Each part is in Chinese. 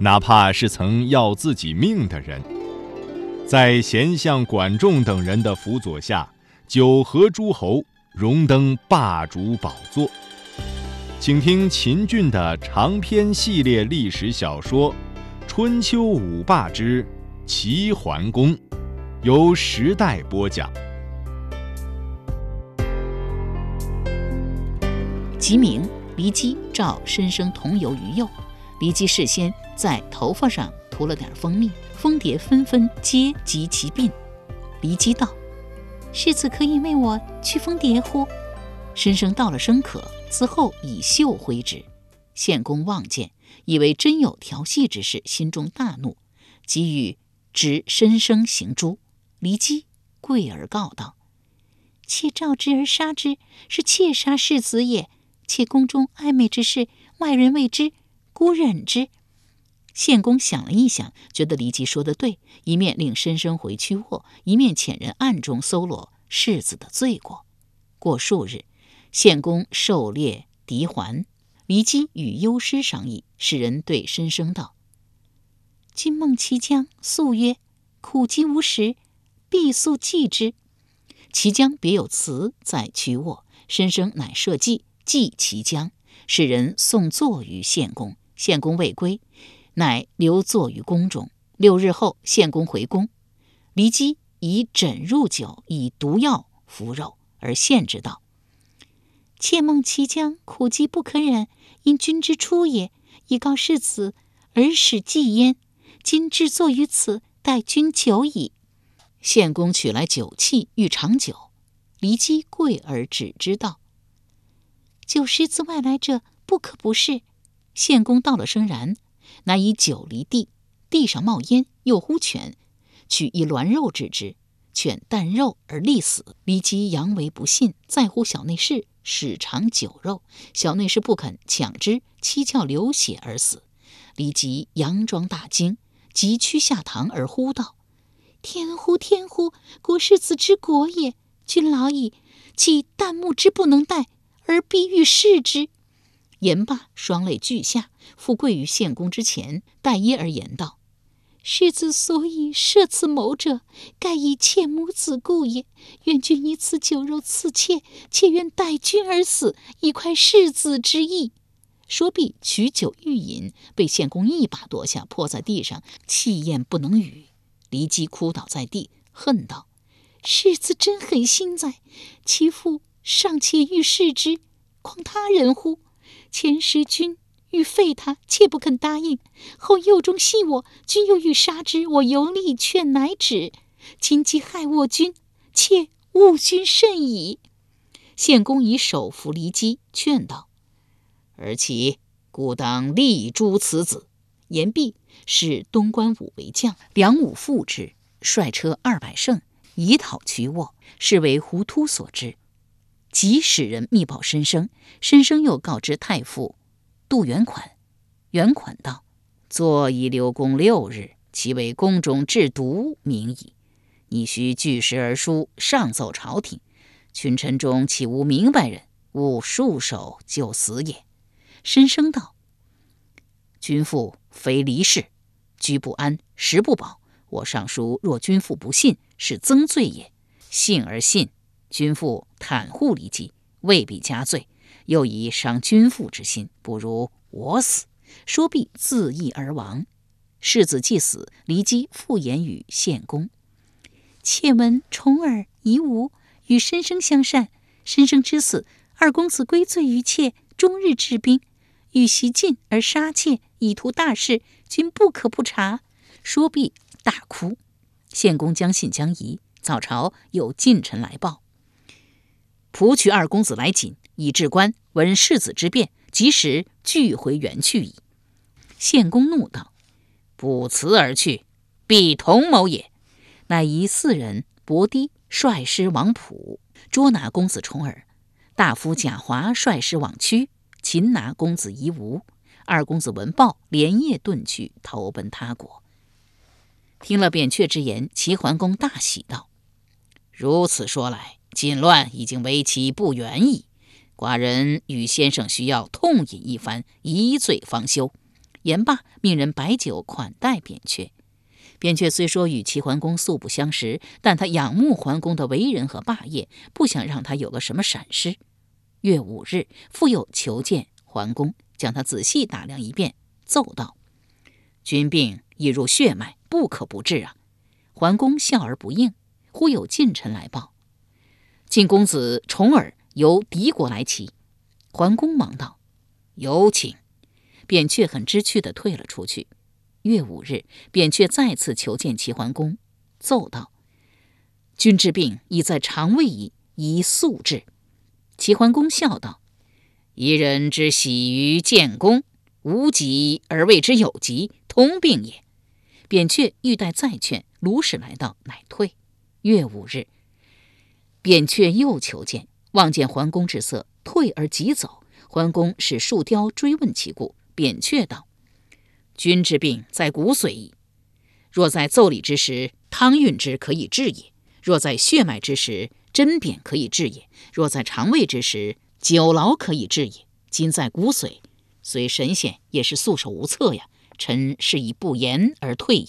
哪怕是曾要自己命的人，在贤相管仲等人的辅佐下，九合诸侯，荣登霸主宝座。请听秦俊的长篇系列历史小说《春秋五霸之齐桓公》，由时代播讲。即明，骊姬召申生同游于右。骊姬事先在头发上涂了点蜂蜜，蜂蝶纷纷皆及其鬓。骊姬道：“世子可以为我驱蜂蝶乎？”申生道了声可，此后以袖挥之。献公望见，以为真有调戏之事，心中大怒，即欲执申生行诛。骊姬跪而告道：“妾召之而杀之，是妾杀世子也。妾宫中暧昧之事，外人未知。”孤忍之。献公想了一想，觉得骊姬说的对，一面令申生回去卧，一面遣人暗中搜罗世子的罪过。过数日，献公狩猎狄环，骊姬与幽师商议，使人对申生道：“今梦其将素曰：‘苦饥无食，必速祭之。’其将别有词在曲卧，申生乃设计祭其将，使人送坐于献公。”献公未归，乃留坐于宫中。六日后，献公回宫，骊姬以枕入酒，以毒药服肉，而献之道：“妾梦其将苦饥不可忍，因君之出也，以告世子，而使祭焉。今至坐于此，待君久矣。”献公取来酒器，欲尝酒，骊姬跪而止之道：“酒食自外来者，不可不试。”献公道了声然，乃以酒离地，地上冒烟，又呼犬，取一栾肉置之，犬啖肉而立死。骊姬阳为不信，在乎小内侍，使尝酒肉，小内侍不肯，抢之，七窍流血而死。骊姬佯装大惊，急趋下堂而呼道：“天乎天乎！国世子之国也，君老矣，岂旦暮之不能待，而必欲视之？”言罢，双泪俱下，复跪于献公之前，待揖而言道：“世子所以设此谋者，盖以妾母子故也。愿君以此酒肉赐妾，妾愿代君而死，以快世子之意。”说毕，取酒欲饮，被献公一把夺下，泼在地上，气焰不能语。骊姬哭倒在地，恨道：“世子真狠心哉！其父尚且欲弑之，况他人乎？”前时君欲废他，妾不肯答应；后幼中戏我，君又欲杀之，我犹力劝乃止。今既害我君，妾误君甚矣。献公以手扶骊姬，劝道：“儿其故当立诛此子。”言毕，使东关武为将，梁武复之，率车二百乘，以讨渠沃，是为胡突所知。即使人密报申生，申生又告知太傅杜元款。元款道：“坐以留宫六日，其为宫中制毒名矣。你须据实而书，上奏朝廷。群臣中岂无明白人？勿束手就死也。”申生道：“君父非离世，居不安，食不饱。我上书，若君父不信，是增罪也。信而信。”君父袒护骊姬，未必加罪；又以伤君父之心，不如我死。说毕，自缢而亡。世子既死，骊姬复言与献公：“妾闻重耳、夷吾与申生相善，申生之死，二公子归罪于妾，终日治兵，欲袭晋而杀妾，以图大事，君不可不察。”说毕，大哭。献公将信将疑。早朝有近臣来报。扶取二公子来锦，以至官闻世子之变，即时俱回原去矣。献公怒道：“不辞而去，必同谋也。”乃夷四人伯堤率师往浦，捉拿公子重耳；大夫贾华率师往曲，擒拿公子夷吾。二公子闻报，连夜遁去，投奔他国。听了扁鹊之言，齐桓公大喜道：“如此说来，锦乱已经为期不远矣。寡人与先生需要痛饮一番，一醉方休。”言罢，命人摆酒款待扁鹊。扁鹊虽说与齐桓公素不相识，但他仰慕桓公的为人和霸业，不想让他有个什么闪失。月五日，复又求见桓公。将他仔细打量一遍，奏道：“君病已入血脉，不可不治啊！”桓公笑而不应。忽有近臣来报：“晋公子重耳由敌国来齐。”桓公忙道：“有请。”扁鹊很知趣地退了出去。月五日，扁鹊再次求见齐桓公，奏道：“君之病已在肠胃矣，宜速治。”齐桓公笑道。一人之喜于建功，无疾而谓之有疾，通病也。扁鹊欲待再劝，卢使来到，乃退。月五日，扁鹊又求见，望见桓公之色，退而即走。桓公使树雕追问其故，扁鹊道：“君之病在骨髓矣。若在奏理之时，汤运之可以治也；若在血脉之时，针砭可以治也；若在肠胃之时，”酒劳可以治也，今在骨髓，虽神仙也是束手无策呀。臣是以不言而退也。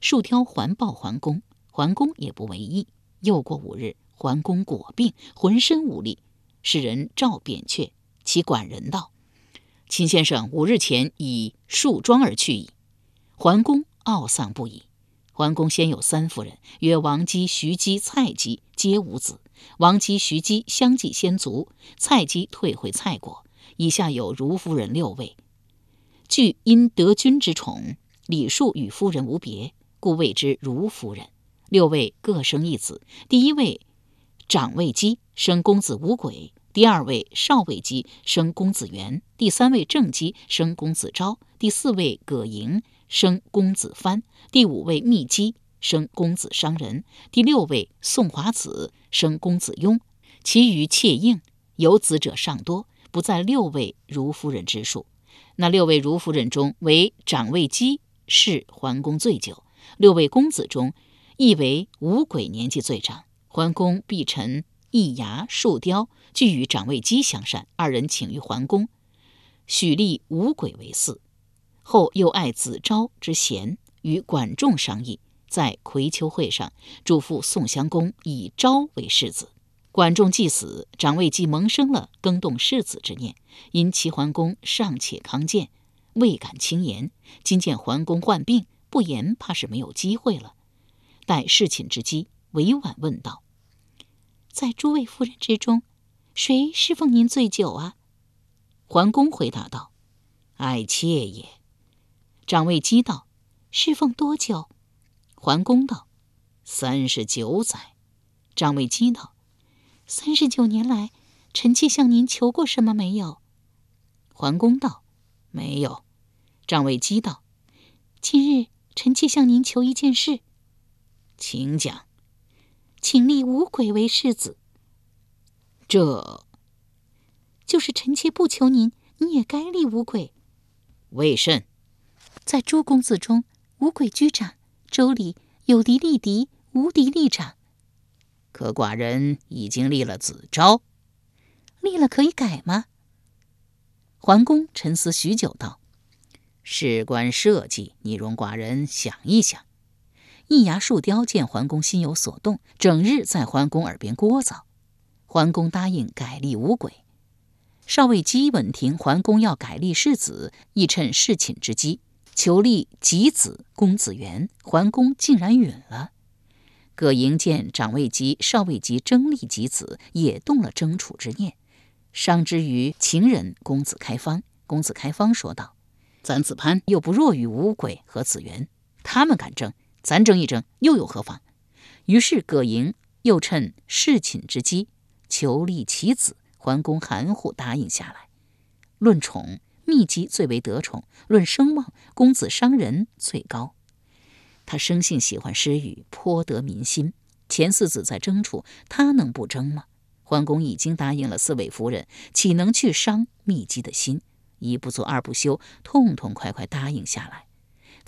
树雕环抱桓公，桓公也不为意。又过五日，桓公果病，浑身无力。使人召扁鹊，其管人道：“秦先生五日前以树桩而去矣。”桓公懊丧不已。桓公先有三夫人，曰王姬、徐姬、蔡姬，皆无子。王姬、徐姬相继先卒，蔡姬退回蔡国。以下有如夫人六位，俱因得君之宠，礼数与夫人无别，故谓之如夫人。六位各生一子，第一位长卫姬生公子无轨，第二位少卫姬生公子元，第三位正姬生公子昭，第四位葛莹生公子藩，第五位密姬。生公子商人，第六位宋华子生公子雍，其余妾应有子者尚多，不在六位如夫人之数。那六位如夫人中，为长卫姬是桓公最久。六位公子中，亦为五鬼年纪最长。桓公必臣易牙、树雕俱与长卫姬相善，二人请于桓公，许立五鬼为嗣。后又爱子昭之贤，与管仲商议。在葵丘会上，嘱咐宋襄公以昭为世子。管仲既死，长卫姬萌生了更动世子之念。因齐桓公尚且康健，未敢轻言。今见桓公患病，不言怕是没有机会了。待侍寝之机，委婉问道：“在诸位夫人之中，谁侍奉您最久啊？”桓公回答道：“爱妾也。”长卫姬道：“侍奉多久？”桓公道：“三十九载。”张卫姬道：“三十九年来，臣妾向您求过什么没有？”桓公道：“没有。”张卫姬道：“今日臣妾向您求一件事，请讲。请立五鬼为世子。这就是臣妾不求您，你也该立五鬼。为甚？在诸公子中，五鬼居长。周礼有敌立敌，无敌立长。可寡人已经立了子昭，立了可以改吗？桓公沉思许久，道：“事关社稷，你容寡人想一想。”易牙树雕见桓公心有所动，整日在桓公耳边聒噪。桓公答应改立五鬼。少尉姬闻听桓公要改立世子，亦趁侍寝之机。求立吉子公子元，桓公竟然允了。葛莹见长卫姬、少尉姬争立吉子，也动了争储之念。商之于秦人公子开方，公子开方说道：“咱子潘又不弱于五鬼和子元，他们敢争，咱争一争又有何妨？”于是葛莹又趁侍寝之机求立其子，桓公含糊答应下来。论宠。秘籍最为得宠，论声望，公子商人最高。他生性喜欢诗语，颇得民心。前四子在争处，他能不争吗？桓公已经答应了四位夫人，岂能去伤秘姬的心？一不做二不休，痛痛快快答应下来。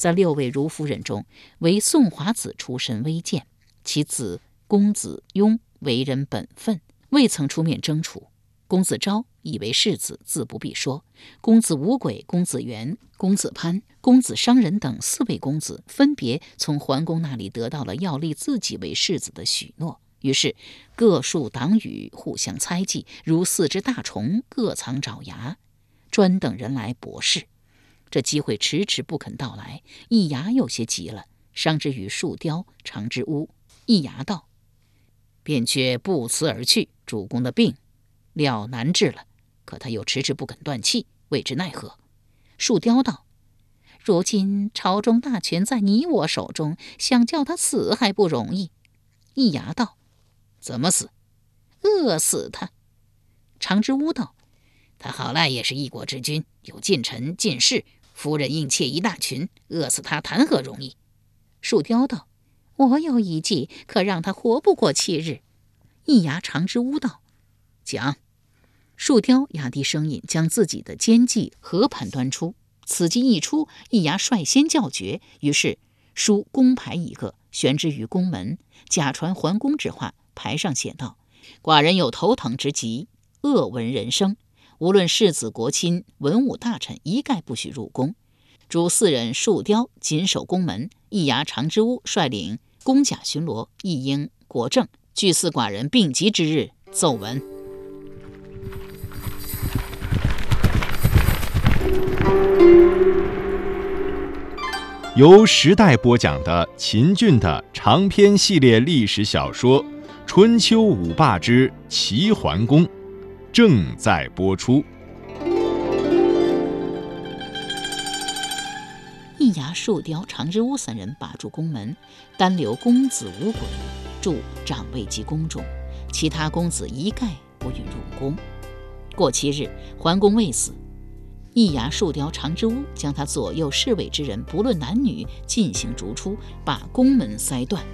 在六位如夫人中，唯宋华子出身微贱，其子公子雍为人本分，未曾出面争处。公子昭以为世子，自不必说。公子无鬼、公子元、公子潘、公子商人等四位公子，分别从桓公那里得到了要立自己为世子的许诺。于是各树党羽，互相猜忌，如四只大虫各藏爪牙，专等人来博士。这机会迟迟不肯到来，易牙有些急了，商之与树雕、长之屋。易牙道：“便却不辞而去，主公的病。”料难治了，可他又迟迟不肯断气，未知奈何。树雕道：“如今朝中大权在你我手中，想叫他死还不容易。”易牙道：“怎么死？饿死他。”长之乌道：“他好赖也是一国之君，有近臣近侍，夫人应妾一大群，饿死他谈何容易？”树雕道：“我有一计，可让他活不过七日。”易牙、长之乌道。讲，树雕压低声音，将自己的奸计和盘端出。此计一出，易牙率先叫绝。于是书宫牌一个，悬之于宫门，假传桓公之话。牌上写道：“寡人有头疼之疾，恶闻人生。无论世子、国亲、文武大臣，一概不许入宫。诸四人树雕紧守宫门，易牙、长之屋率领宫甲巡逻，一应国政。据四寡人病疾之日，奏闻。”由时代播讲的秦俊的长篇系列历史小说《春秋五霸之齐桓公》正在播出。易牙、树雕、长之屋三人把住宫门，单留公子无鬼住长卫及宫中，其他公子一概不允入宫。过七日，桓公未死。易牙、树雕、长之屋将他左右侍卫之人，不论男女，进行逐出，把宫门塞断。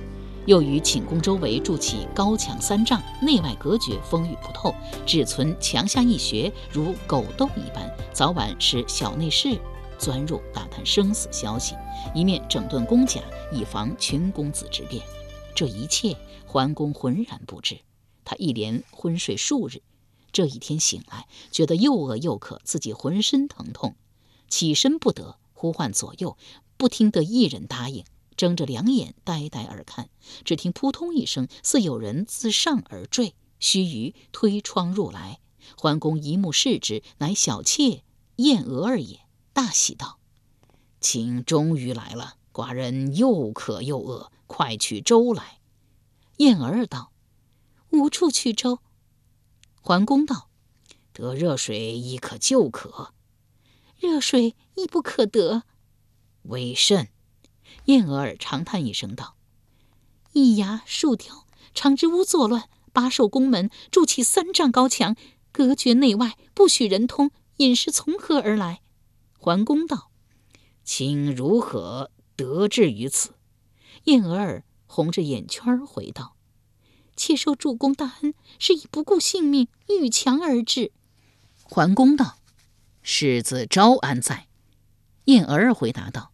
又于寝宫周围筑起高墙三丈，内外隔绝，风雨不透，只存墙下一穴，如狗洞一般，早晚使小内侍钻入打探生死消息，一面整顿宫甲，以防群公子之变。这一切，桓公浑然不知。他一连昏睡数日。这一天醒来，觉得又饿又渴，自己浑身疼痛，起身不得，呼唤左右，不听得一人答应，睁着两眼呆呆而看。只听扑通一声，似有人自上而坠，须臾推窗入来。桓公一目视之，乃小妾燕娥儿也，大喜道：“卿终于来了，寡人又渴又饿，快取粥来。”燕儿道：“无处取粥。”桓公道：“得热水亦可救渴，热水亦不可得，为甚？”燕娥儿长叹一声道：“一牙、树雕、长之屋作乱，把守宫门，筑起三丈高墙，隔绝内外，不许人通。饮食从何而来？”桓公道：“卿如何得志于此？”燕娥儿红着眼圈回道。妾受主公大恩，是以不顾性命遇墙而至。桓公道：“世子昭安在？”燕儿回答道：“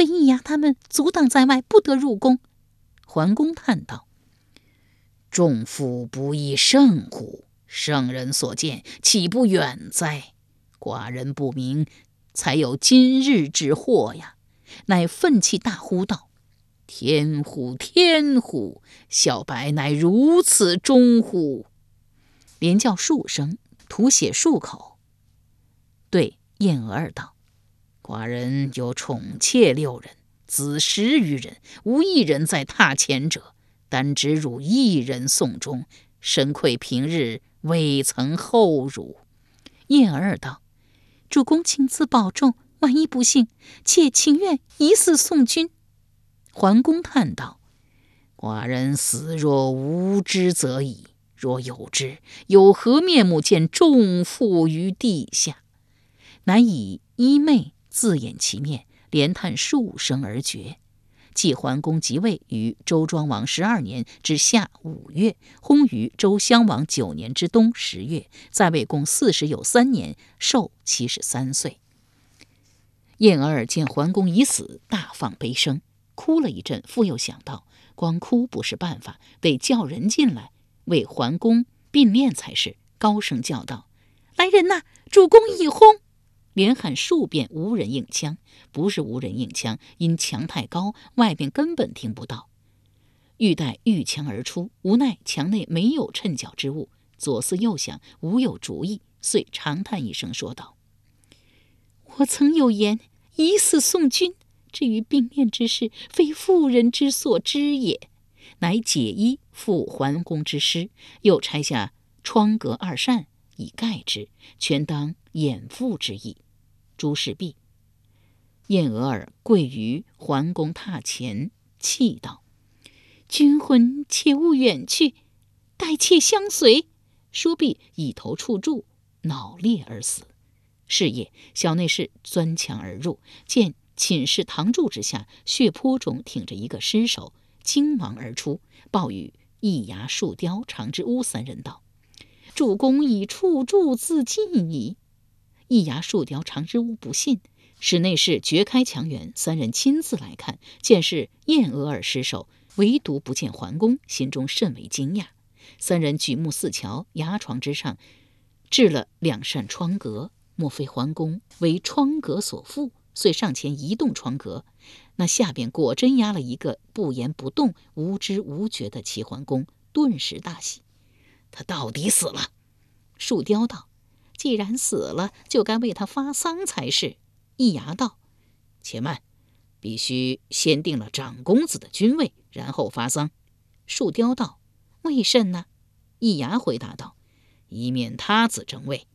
被易牙他们阻挡在外，不得入宫。”桓公叹道：“众妇不亦甚乎？圣人所见，岂不远哉？寡人不明，才有今日之祸呀！”乃愤气大呼道。天乎天乎！小白乃如此忠乎？连叫数声，吐血数口。对燕娥儿道：“寡人有宠妾六人，子十余人，无一人在榻前者，单只汝一人送终，深愧平日未曾厚汝。”燕儿道：“主公请自保重，万一不幸，妾情愿以死送君。”桓公叹道：“寡人死若无知则已，若有知，有何面目见众妇于地下？”难以衣袂自掩其面，连叹数声而绝。晋桓公即位于周庄王十二年之夏五月，薨于周襄王九年之冬十月，在位共四十有三年，寿七十三岁。燕儿见桓公已死，大放悲声，哭了一阵，复又想到，光哭不是办法，得叫人进来为桓公并殓才是。高声叫道：“来人呐！主公已薨！”连喊数遍，无人应枪。不是无人应枪，因墙太高，外边根本听不到。欲待遇墙而出，无奈墙内没有衬脚之物，左思右想，无有主意，遂长叹一声，说道：“我曾有言，以死送君。至于并面之事，非妇人之所知也。乃解衣复桓公之师，又拆下。”窗格二扇以盖之，全当掩覆之意。诸事毕，燕娥儿跪于桓公榻前，泣道：“君魂切勿远去，待妾相随。”说毕，以头触柱，脑裂而死。是夜，小内侍钻墙而入，见寝室堂柱之下血泊中挺着一个尸首，惊忙而出，报与一牙、树雕、长之屋三人道。主公以触柱自尽矣。一牙树雕长之屋不信，室内侍掘开墙垣，三人亲自来看，见是燕娥儿失手，唯独不见桓公，心中甚为惊讶。三人举目四瞧，牙床之上置了两扇窗格，莫非桓公为窗格所缚？遂上前移动窗格，那下边果真压了一个不言不动、无知无觉的齐桓公，顿时大喜。他到底死了，树雕道：“既然死了，就该为他发丧才是。”易牙道：“且慢，必须先定了长公子的君位，然后发丧。”树雕道：“为甚呢？”易牙回答道：“以免他子争位。”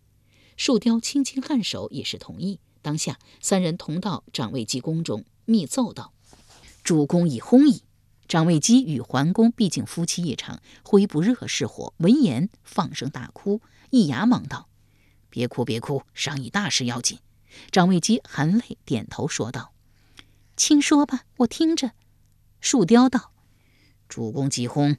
树雕轻轻颔首，也是同意。当下三人同到长卫姬宫中，密奏道：“主公已薨矣。”长卫基与桓公毕竟夫妻一场，灰不热是火。闻言放声大哭。易牙忙道：“别哭，别哭，商议大事要紧。”张卫基含泪点头说道：“请说吧，我听着。”树雕道：“主公既薨，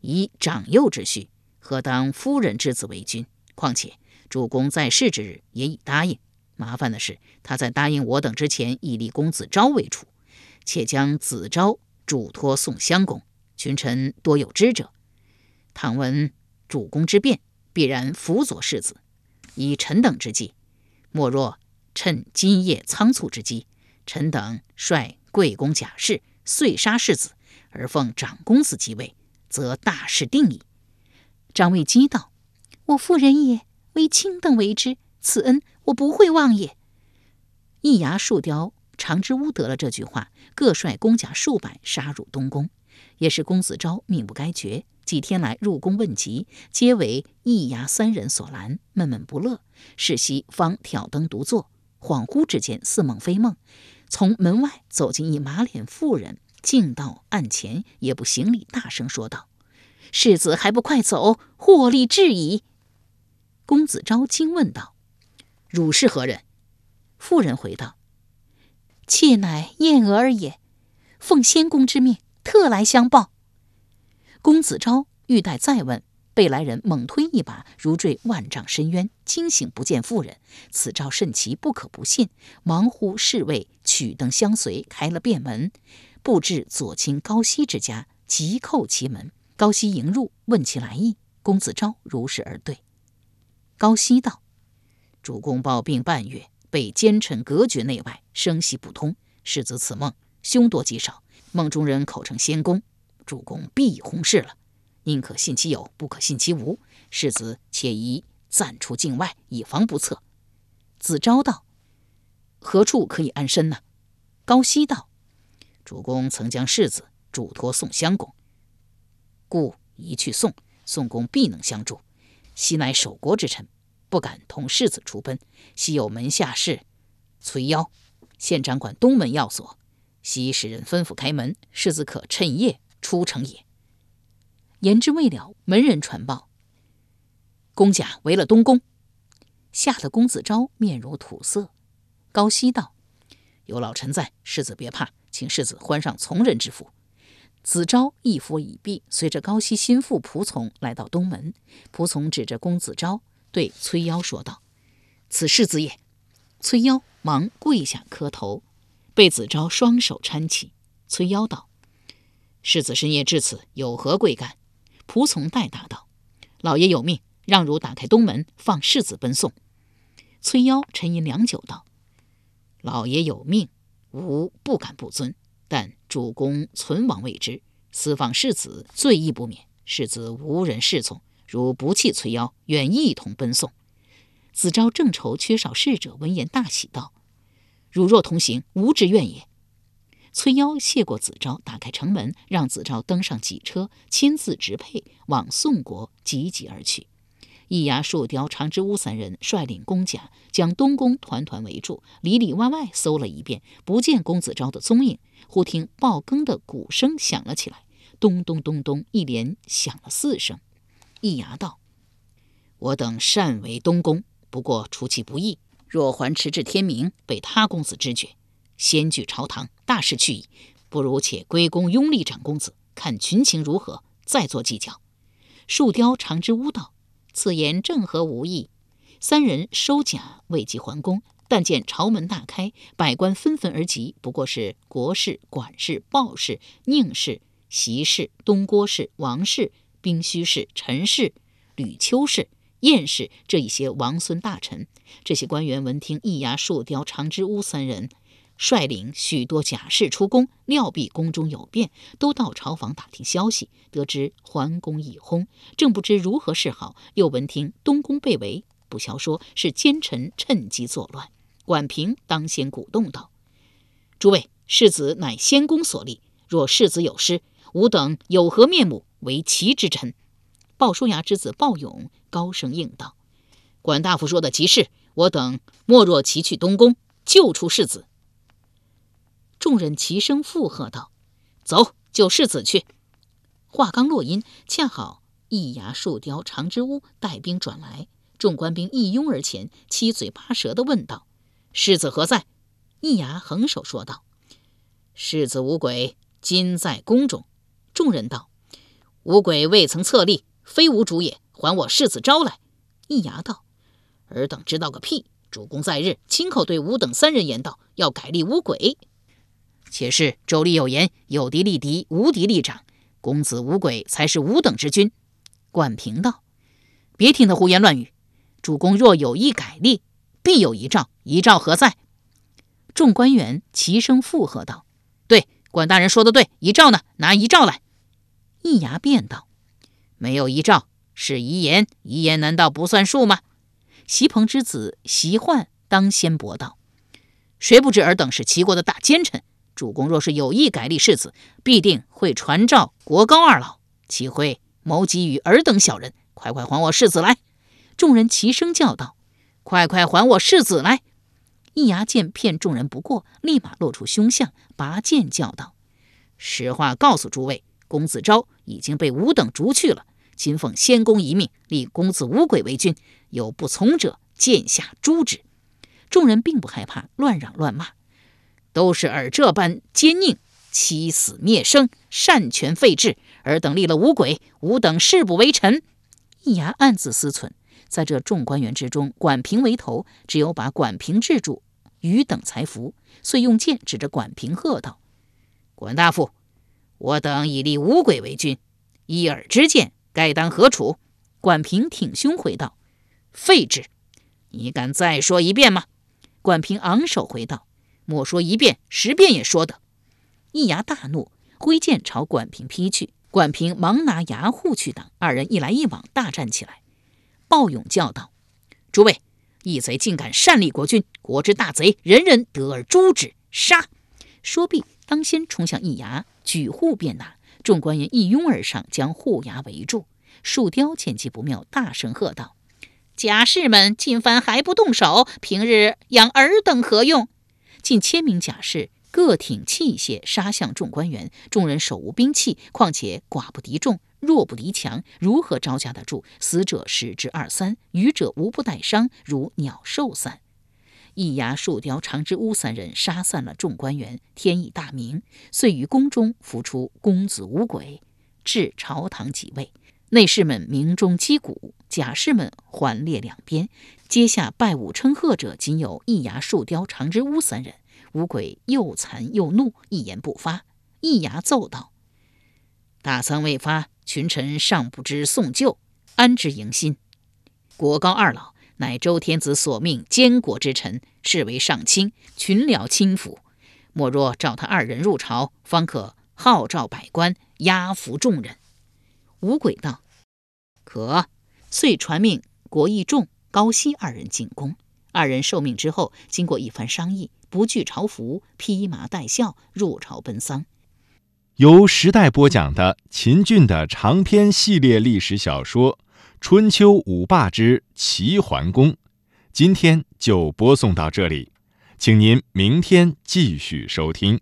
以长幼之序，何当夫人之子为君？况且主公在世之日也已答应。麻烦的是，他在答应我等之前，已立公子昭为储，且将子昭。”嘱托宋襄公，群臣多有知者。倘闻主公之变，必然辅佐世子。以臣等之计，莫若趁今夜仓促之机，臣等率贵公贾氏遂杀世子，而奉长公子即位，则大事定矣。张卫基道：“我妇人也，为卿等为之，此恩我不会忘也。”一牙树雕。长之屋得了这句话，各率公甲数百杀入东宫。也是公子昭命不该绝，几天来入宫问疾，皆为一牙三人所拦，闷闷不乐。世袭方挑灯独坐，恍惚之间似梦非梦，从门外走进一马脸妇人，径到案前，也不行礼，大声说道：“世子还不快走，获利至矣！”公子昭惊问道：“汝是何人？”妇人回道。妾乃燕娥儿也，奉先公之命，特来相报。公子昭欲待再问，被来人猛推一把，如坠万丈深渊，惊醒不见妇人。此兆甚奇，不可不信。忙呼侍卫取灯相随，开了便门，布置左亲高息之家，急叩其门。高息迎入，问其来意。公子昭如实而对。高息道：“主公抱病半月。”被奸臣隔绝内外，声息不通。世子此梦凶多吉少，梦中人口称仙公，主公必已薨逝了。宁可信其有，不可信其无。世子且宜暂出境外，以防不测。子昭道：“何处可以安身呢？”高息道：“主公曾将世子嘱托宋襄公，故一去宋，宋公必能相助。昔乃守国之臣。”不敢同世子出奔，昔有门下士崔邀，现掌管东门要锁，昔使人吩咐开门，世子可趁夜出城也。言之未了，门人传报：公贾围了东宫，吓得公子昭面如土色。高希道：“有老臣在，世子别怕，请世子换上从人之服。”子昭一服已毕，随着高希心腹仆从来到东门。仆从指着公子昭，对崔妖说道：“此世子也。”崔妖忙跪下磕头，被子昭双手搀起。崔妖道：“世子深夜至此，有何贵干？”仆从代答道：“老爷有命，让汝打开东门，放世子奔送。”崔夭沉吟良久，道：“老爷有命，吾不敢不遵。”但主公存亡未知，私放世子，罪亦不免。世子无人侍从，如不弃崔夭，愿一同奔送。子昭正愁缺少侍者，闻言大喜道：“汝若同行，吾之愿也。”崔夭谢过子昭，打开城门，让子昭登上几车，亲自执佩往宋国急急而去。易牙、树雕、长之屋三人率领公甲，将东宫团团围住，里里外外搜了一遍，不见公子昭的踪影。忽听报更的鼓声响了起来，咚咚咚咚，一连响了四声。易牙道：“我等擅为东宫，不过出其不意，若还迟至天明，被他公子知觉，先据朝堂，大事去矣。不如且归功拥立长公子，看群情如何，再做计较。”树雕、长之屋道。此言正合吾意。三人收甲，未及还宫，但见朝门大开，百官纷纷而集。不过是国事、管事、鲍氏、宁氏、席氏、东郭氏、王氏、兵虚氏、陈氏、吕秋氏、晏氏这一些王孙大臣。这些官员闻听易牙、树雕、长之屋三人。率领许多甲士出宫，料必宫中有变，都到朝房打听消息。得知桓公已薨，正不知如何是好。又闻听东宫被围，不消说是奸臣趁机作乱。管平当先鼓动道：“诸位，世子乃先公所立，若世子有失，吾等有何面目为其之臣？”鲍叔牙之子鲍勇高声应道：“管大夫说的极是，我等莫若齐去东宫，救出世子。”众人齐声附和道：“走，救世子去。”话刚落音，恰好一牙、树雕、长之屋带兵转来，众官兵一拥而前，七嘴八舌地问道：“世子何在？”一牙横手说道：“世子无鬼，今在宫中。”众人道：“无鬼未曾册立，非吾主也，还我世子招来。”一牙道：“尔等知道个屁！主公在日亲口对吾等三人言道，要改立无鬼。”且是周礼有言：“有敌立敌，无敌立长。”公子无鬼才是吾等之君。管平道：“别听他胡言乱语。主公若有意改立，必有遗诏。遗诏何在？”众官员齐声附和道：“对，管大人说的对。遗诏呢？拿遗诏来。”易牙便道：“没有遗诏，是遗言。遗言难道不算数吗？”席鹏之子席焕当先驳道：“谁不知尔等是齐国的大奸臣？”主公若是有意改立世子，必定会传召国高二老，岂会谋及于尔等小人？快快还我世子来！众人齐声叫道：“快快还我世子来！”易牙见骗众人不过，立马露出凶相，拔剑叫道：“实话告诉诸位，公子昭已经被吾等逐去了。今奉先公遗命，立公子无鬼为君，有不从者，剑下诛之。”众人并不害怕，乱嚷乱骂。都是尔这般奸佞，欺死灭生，擅权废制。尔等立了五鬼，吾等誓不为臣。易牙暗自思忖，在这众官员之中，管平为头，只有把管平制住，余等才服。遂用剑指着管平喝道：“管大夫，我等已立五鬼为君，依尔之见，该当何处？”管平挺胸回道：“废之。”你敢再说一遍吗？管平昂首回道。莫说一遍，十遍也说的。易牙大怒，挥剑朝管平劈去。管平忙拿牙护去挡，二人一来一往，大战起来。鲍勇叫道：“诸位，义贼竟敢擅立国君，国之大贼，人人得而诛之！”杀！说毕，当先冲向易牙，举护便拿。众官员一拥而上，将护牙围住。树雕见机不妙，大声喝道：“甲士们，今番还不动手，平日养尔等何用？”近千名甲士各挺器械杀向众官员，众人手无兵器，况且寡不敌众，弱不敌强，如何招架得住？死者十之二三，余者无不带伤，如鸟兽散。一牙、树雕、长之屋三人杀散了众官员，天已大明，遂于宫中扶出公子无鬼，至朝堂即位。内侍们鸣钟击鼓，甲士们环列两边，阶下拜舞称贺者，仅有易牙、树雕、长之屋三人。五鬼又惭又怒，一言不发。一牙奏道：“大丧未发，群臣尚不知送旧，安知迎新？国高二老乃周天子所命监国之臣，视为上卿，群僚亲抚。莫若召他二人入朝，方可号召百官，压服众人。”五鬼道：“可。”遂传命国义仲、高希二人进宫。二人受命之后，经过一番商议，不惧朝服，披麻戴孝入朝奔丧。由时代播讲的秦俊的长篇系列历史小说《春秋五霸之齐桓公》，今天就播送到这里，请您明天继续收听。